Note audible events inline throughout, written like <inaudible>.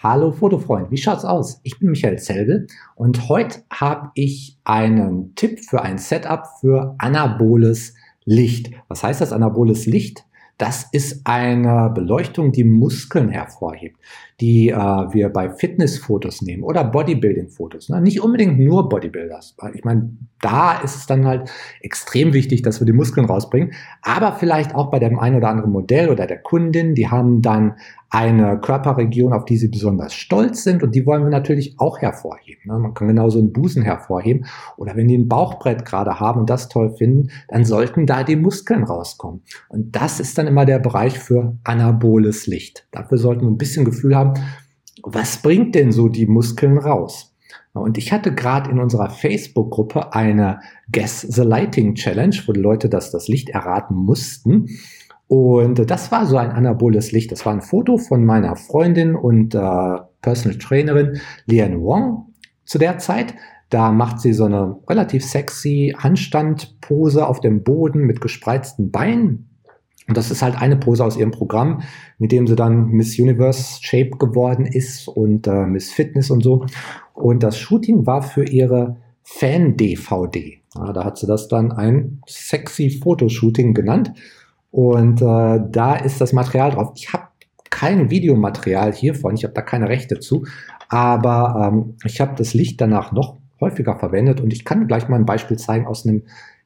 Hallo Fotofreund, wie schaut's aus? Ich bin Michael Zelbel und heute habe ich einen Tipp für ein Setup für anaboles Licht. Was heißt das anaboles Licht? Das ist eine Beleuchtung, die Muskeln hervorhebt, die äh, wir bei Fitnessfotos nehmen oder Bodybuilding-Fotos. Ne? Nicht unbedingt nur Bodybuilders. Ich meine, da ist es dann halt extrem wichtig, dass wir die Muskeln rausbringen. Aber vielleicht auch bei dem einen oder anderen Modell oder der Kundin, die haben dann eine Körperregion, auf die sie besonders stolz sind und die wollen wir natürlich auch hervorheben. Ne? Man kann genauso einen Busen hervorheben oder wenn die ein Bauchbrett gerade haben und das toll finden, dann sollten da die Muskeln rauskommen. Und das ist dann immer der Bereich für anaboles Licht. Dafür sollten wir ein bisschen Gefühl haben, was bringt denn so die Muskeln raus? Und ich hatte gerade in unserer Facebook-Gruppe eine Guess the Lighting Challenge, wo die Leute das, das Licht erraten mussten. Und das war so ein anaboles Licht. Das war ein Foto von meiner Freundin und äh, Personal Trainerin Lian Wong zu der Zeit. Da macht sie so eine relativ sexy Handstandpose auf dem Boden mit gespreizten Beinen. Und das ist halt eine Pose aus ihrem Programm, mit dem sie dann Miss Universe Shape geworden ist und äh, Miss Fitness und so. Und das Shooting war für ihre Fan-DVD. Ja, da hat sie das dann ein sexy Fotoshooting genannt. Und äh, da ist das Material drauf. Ich habe kein Videomaterial hiervon, ich habe da keine Rechte zu, aber ähm, ich habe das Licht danach noch häufiger verwendet und ich kann gleich mal ein Beispiel zeigen aus einem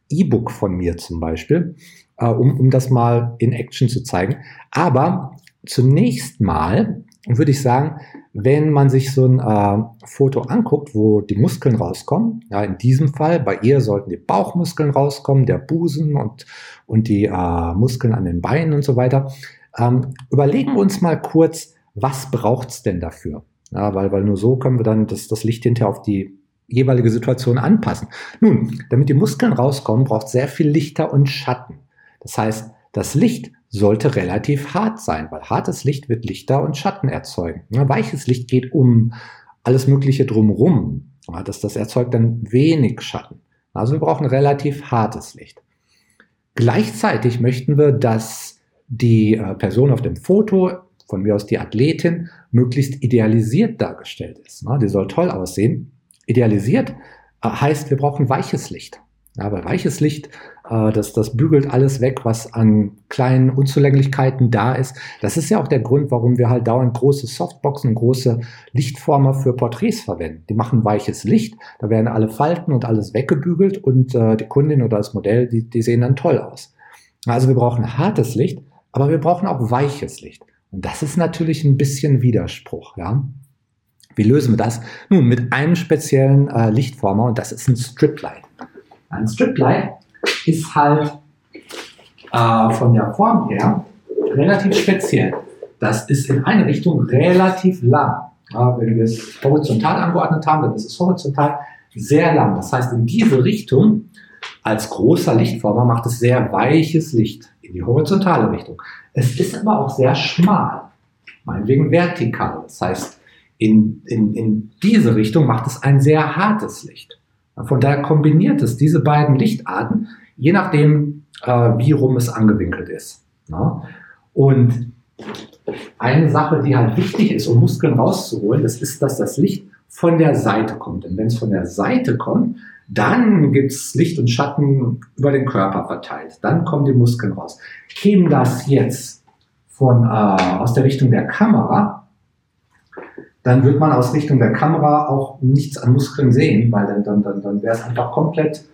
E-Book von mir zum Beispiel, äh, um, um das mal in Action zu zeigen. Aber zunächst mal würde ich sagen, wenn man sich so ein äh, Foto anguckt, wo die Muskeln rauskommen, ja, in diesem Fall, bei ihr sollten die Bauchmuskeln rauskommen, der Busen und, und die äh, Muskeln an den Beinen und so weiter, ähm, überlegen wir uns mal kurz, was braucht's denn dafür? Ja, weil, weil nur so können wir dann das, das Licht hinterher auf die jeweilige Situation anpassen. Nun, damit die Muskeln rauskommen, braucht sehr viel Lichter und Schatten. Das heißt, das Licht sollte relativ hart sein, weil hartes Licht wird Lichter und Schatten erzeugen. Weiches Licht geht um alles Mögliche drumherum. Das, das erzeugt dann wenig Schatten. Also wir brauchen relativ hartes Licht. Gleichzeitig möchten wir, dass die äh, Person auf dem Foto, von mir aus die Athletin, möglichst idealisiert dargestellt ist. Die soll toll aussehen. Idealisiert äh, heißt, wir brauchen weiches Licht. Ja, weil weiches Licht, äh, das, das bügelt alles weg, was an kleinen Unzulänglichkeiten da ist. Das ist ja auch der Grund, warum wir halt dauernd große Softboxen, große Lichtformer für Porträts verwenden. Die machen weiches Licht, da werden alle Falten und alles weggebügelt und äh, die Kundin oder das Modell, die, die sehen dann toll aus. Also wir brauchen hartes Licht, aber wir brauchen auch weiches Licht. Und das ist natürlich ein bisschen Widerspruch, ja. Wie lösen wir das? Nun, mit einem speziellen äh, Lichtformer und das ist ein Striplight. Ein Striplight ist halt äh, von der Form her relativ speziell. Das ist in eine Richtung relativ lang. Ja, wenn wir es horizontal angeordnet haben, dann ist es horizontal sehr lang. Das heißt, in diese Richtung als großer Lichtformer macht es sehr weiches Licht in die horizontale Richtung. Es ist aber auch sehr schmal, meinetwegen vertikal. Das heißt, in, in, in diese Richtung macht es ein sehr hartes Licht. Von daher kombiniert es diese beiden Lichtarten, je nachdem, äh, wie rum es angewinkelt ist. Ja? Und eine Sache, die halt wichtig ist, um Muskeln rauszuholen, das ist, dass das Licht von der Seite kommt. Denn wenn es von der Seite kommt, dann gibt es Licht und Schatten über den Körper verteilt. Dann kommen die Muskeln raus. Käme das jetzt von, äh, aus der Richtung der Kamera, dann wird man aus Richtung der Kamera auch nichts an Muskeln sehen, weil dann, dann, dann, dann wäre es einfach komplett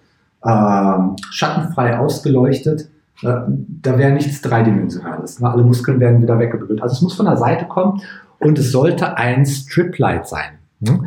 äh, schattenfrei ausgeleuchtet. Äh, da wäre nichts Dreidimensionales. Ne? Alle Muskeln werden wieder weggebügelt. Also es muss von der Seite kommen und es sollte ein Striplight sein. Ne?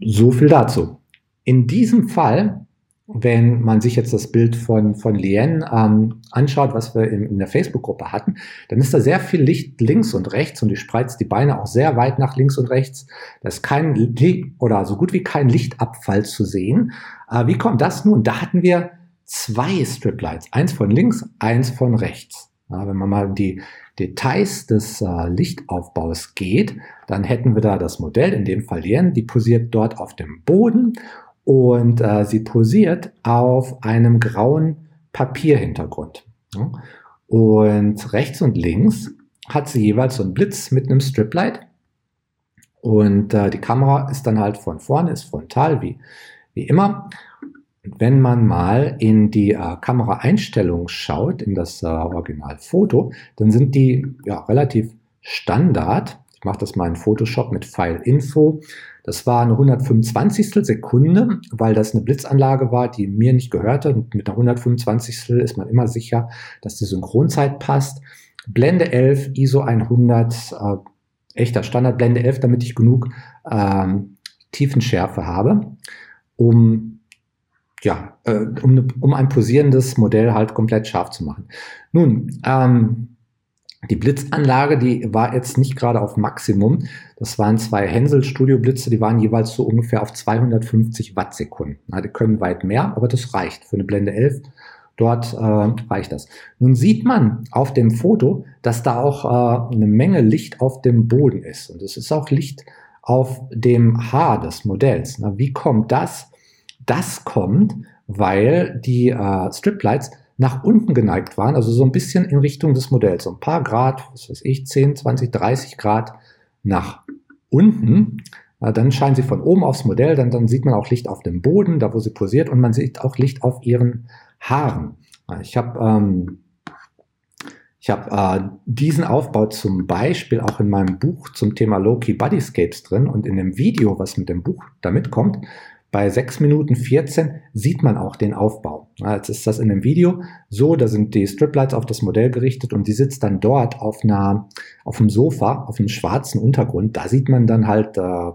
So viel dazu. In diesem Fall wenn man sich jetzt das Bild von, von Lien ähm, anschaut, was wir in, in der Facebook-Gruppe hatten, dann ist da sehr viel Licht links und rechts und die spreizt die Beine auch sehr weit nach links und rechts. Da ist kein oder so gut wie kein Lichtabfall zu sehen. Äh, wie kommt das nun? Da hatten wir zwei Striplights, eins von links, eins von rechts. Ja, wenn man mal in die Details des äh, Lichtaufbaus geht, dann hätten wir da das Modell, in dem Fall Lien, die posiert dort auf dem Boden und äh, sie posiert auf einem grauen Papierhintergrund. Ja? Und rechts und links hat sie jeweils so einen Blitz mit einem Striplight Und äh, die Kamera ist dann halt von vorne, ist frontal, wie, wie immer. Wenn man mal in die äh, Kameraeinstellung schaut, in das äh, Originalfoto, dann sind die ja, relativ Standard. Ich mache das mal in Photoshop mit File Info. Das war eine 125. Sekunde, weil das eine Blitzanlage war, die mir nicht gehörte. Und mit einer 125. ist man immer sicher, dass die Synchronzeit passt. Blende 11, ISO 100, äh, echter Standard Blende 11, damit ich genug ähm, Tiefenschärfe habe, um ja, äh, um, um ein posierendes Modell halt komplett scharf zu machen. Nun, ähm, die Blitzanlage, die war jetzt nicht gerade auf Maximum. Das waren zwei Hensel Studio Blitze, die waren jeweils so ungefähr auf 250 Wattsekunden. die können weit mehr, aber das reicht für eine Blende 11. Dort äh, reicht das. Nun sieht man auf dem Foto, dass da auch äh, eine Menge Licht auf dem Boden ist. Und es ist auch Licht auf dem Haar des Modells. Na, wie kommt das? Das kommt, weil die äh, Striplights nach unten geneigt waren, also so ein bisschen in Richtung des Modells, so ein paar Grad, was weiß ich, 10, 20, 30 Grad nach unten. Dann scheinen sie von oben aufs Modell, dann, dann sieht man auch Licht auf dem Boden, da wo sie posiert, und man sieht auch Licht auf ihren Haaren. Ich habe ähm, ich äh, diesen Aufbau zum Beispiel auch in meinem Buch zum Thema Low-Key Bodyscapes drin und in dem Video, was mit dem Buch damit kommt, bei 6 Minuten 14 sieht man auch den Aufbau. Jetzt ist das in dem Video so, da sind die Striplights auf das Modell gerichtet und die sitzt dann dort auf einer, auf dem Sofa, auf einem schwarzen Untergrund. Da sieht man dann halt äh,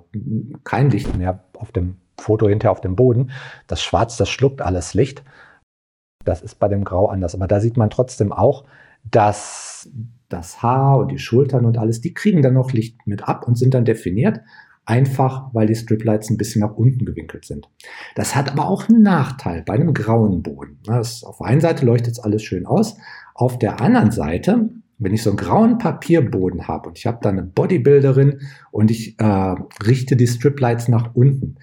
kein Licht mehr auf dem Foto hinterher auf dem Boden. Das Schwarz, das schluckt alles Licht. Das ist bei dem Grau anders. Aber da sieht man trotzdem auch, dass das Haar und die Schultern und alles, die kriegen dann noch Licht mit ab und sind dann definiert einfach weil die Striplights ein bisschen nach unten gewinkelt sind. Das hat aber auch einen Nachteil bei einem grauen Boden. Das, auf der einen Seite leuchtet es alles schön aus, auf der anderen Seite, wenn ich so einen grauen Papierboden habe und ich habe da eine Bodybuilderin und ich äh, richte die Striplights nach unten,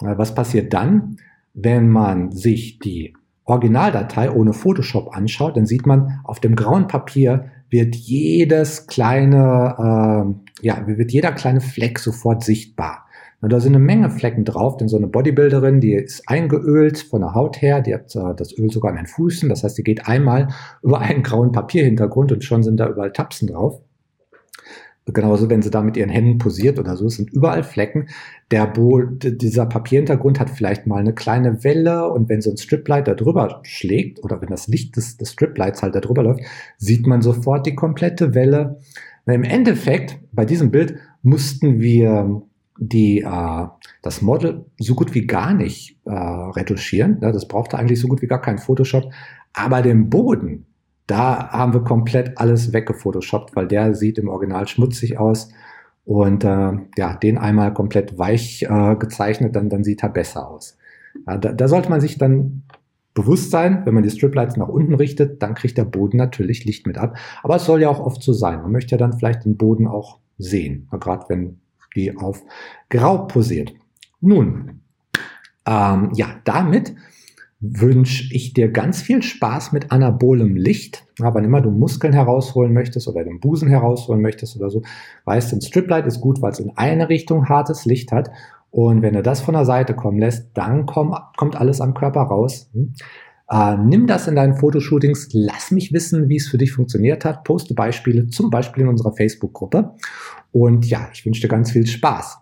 was passiert dann, wenn man sich die Originaldatei ohne Photoshop anschaut, dann sieht man auf dem grauen Papier wird jedes kleine, äh, ja, wird jeder kleine Fleck sofort sichtbar. Und da sind eine Menge Flecken drauf, denn so eine Bodybuilderin, die ist eingeölt von der Haut her, die hat äh, das Öl sogar an den Füßen, das heißt, die geht einmal <laughs> über einen grauen Papierhintergrund und schon sind da überall Tapsen drauf. Genauso, wenn sie da mit ihren Händen posiert oder so, es sind überall Flecken. Der Bo dieser Papierhintergrund hat vielleicht mal eine kleine Welle und wenn so ein Striplight da drüber schlägt oder wenn das Licht des, des Striplights halt da drüber läuft, sieht man sofort die komplette Welle. Na, Im Endeffekt, bei diesem Bild mussten wir die, äh, das Model so gut wie gar nicht äh, retuschieren. Das brauchte eigentlich so gut wie gar keinen Photoshop. Aber den Boden, da haben wir komplett alles weggefotoshoppt, weil der sieht im Original schmutzig aus. Und äh, ja, den einmal komplett weich äh, gezeichnet, dann, dann sieht er besser aus. Ja, da, da sollte man sich dann bewusst sein, wenn man die Striplights nach unten richtet, dann kriegt der Boden natürlich Licht mit ab. Aber es soll ja auch oft so sein. Man möchte ja dann vielleicht den Boden auch sehen, gerade wenn die auf grau posiert. Nun, ähm, ja, damit wünsche ich dir ganz viel Spaß mit anabolem Licht. Ja, wann immer du Muskeln herausholen möchtest oder den Busen herausholen möchtest oder so, weißt du, ein Striplight ist gut, weil es in eine Richtung hartes Licht hat. Und wenn du das von der Seite kommen lässt, dann komm, kommt alles am Körper raus. Hm? Äh, nimm das in deinen Fotoshootings, lass mich wissen, wie es für dich funktioniert hat, poste Beispiele, zum Beispiel in unserer Facebook-Gruppe. Und ja, ich wünsche dir ganz viel Spaß.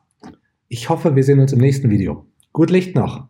Ich hoffe, wir sehen uns im nächsten Video. Gut Licht noch!